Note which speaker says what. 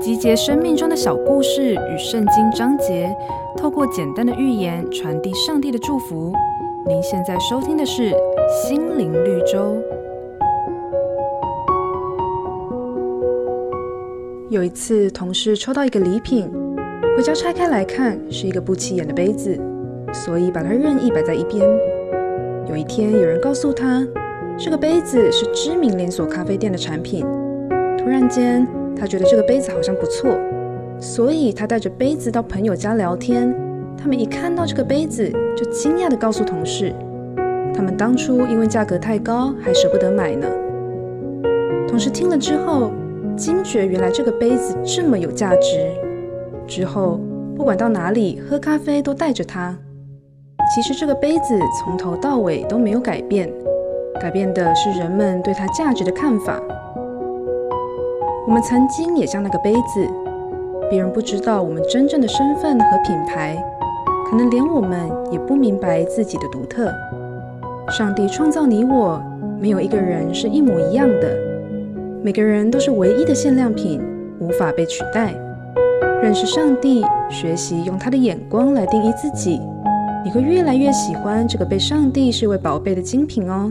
Speaker 1: 集结生命中的小故事与圣经章节，透过简单的寓言传递上帝的祝福。您现在收听的是《心灵绿洲》。有一次，同事抽到一个礼品，回家拆开来看，是一个不起眼的杯子，所以把它任意摆在一边。有一天，有人告诉他，这个杯子是知名连锁咖啡店的产品。突然间，他觉得这个杯子好像不错，所以他带着杯子到朋友家聊天。他们一看到这个杯子，就惊讶地告诉同事，他们当初因为价格太高，还舍不得买呢。同事听了之后，惊觉原来这个杯子这么有价值。之后，不管到哪里喝咖啡都带着它。其实这个杯子从头到尾都没有改变，改变的是人们对它价值的看法。我们曾经也像那个杯子，别人不知道我们真正的身份和品牌，可能连我们也不明白自己的独特。上帝创造你我，没有一个人是一模一样的，每个人都是唯一的限量品，无法被取代。认识上帝，学习用他的眼光来定义自己。你会越来越喜欢这个被上帝视为宝贝的精品哦。